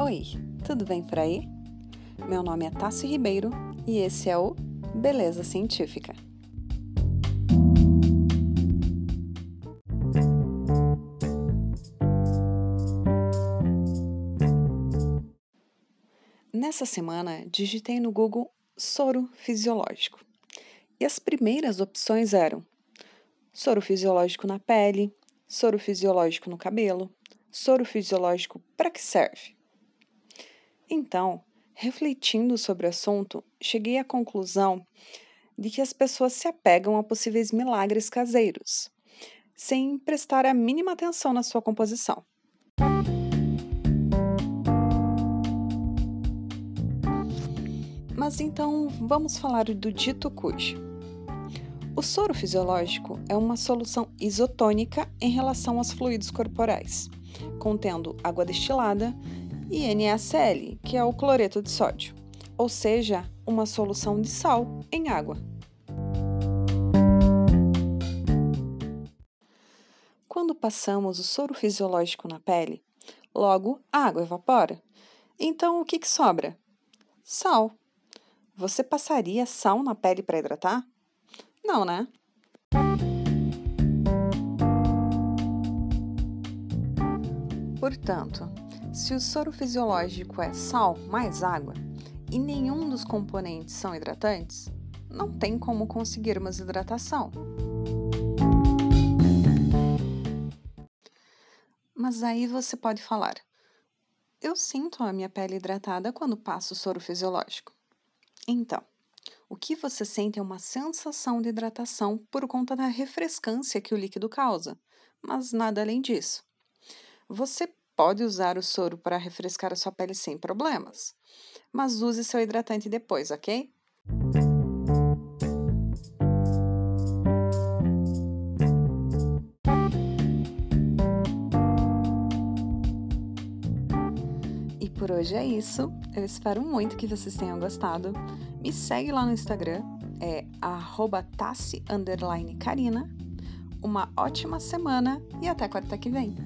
Oi, tudo bem por aí? Meu nome é Tassi Ribeiro e esse é o Beleza Científica. Nessa semana, digitei no Google soro fisiológico. E as primeiras opções eram soro fisiológico na pele, soro fisiológico no cabelo, soro fisiológico para que serve? Então, refletindo sobre o assunto, cheguei à conclusão de que as pessoas se apegam a possíveis milagres caseiros, sem prestar a mínima atenção na sua composição. Mas então vamos falar do dito cujo. O soro fisiológico é uma solução isotônica em relação aos fluidos corporais, contendo água destilada e NaCl, que é o cloreto de sódio, ou seja, uma solução de sal em água. Quando passamos o soro fisiológico na pele, logo a água evapora. Então o que, que sobra? Sal. Você passaria sal na pele para hidratar? Não, né? Portanto, se o soro fisiológico é sal mais água e nenhum dos componentes são hidratantes, não tem como conseguirmos hidratação. Mas aí você pode falar: eu sinto a minha pele hidratada quando passo o soro fisiológico. Então, o que você sente é uma sensação de hidratação por conta da refrescância que o líquido causa, mas nada além disso. Você pode usar o soro para refrescar a sua pele sem problemas, mas use seu hidratante depois, ok? E por hoje é isso. Eu espero muito que vocês tenham gostado. Me segue lá no Instagram, é tassi_carina. Uma ótima semana e até quarta que vem.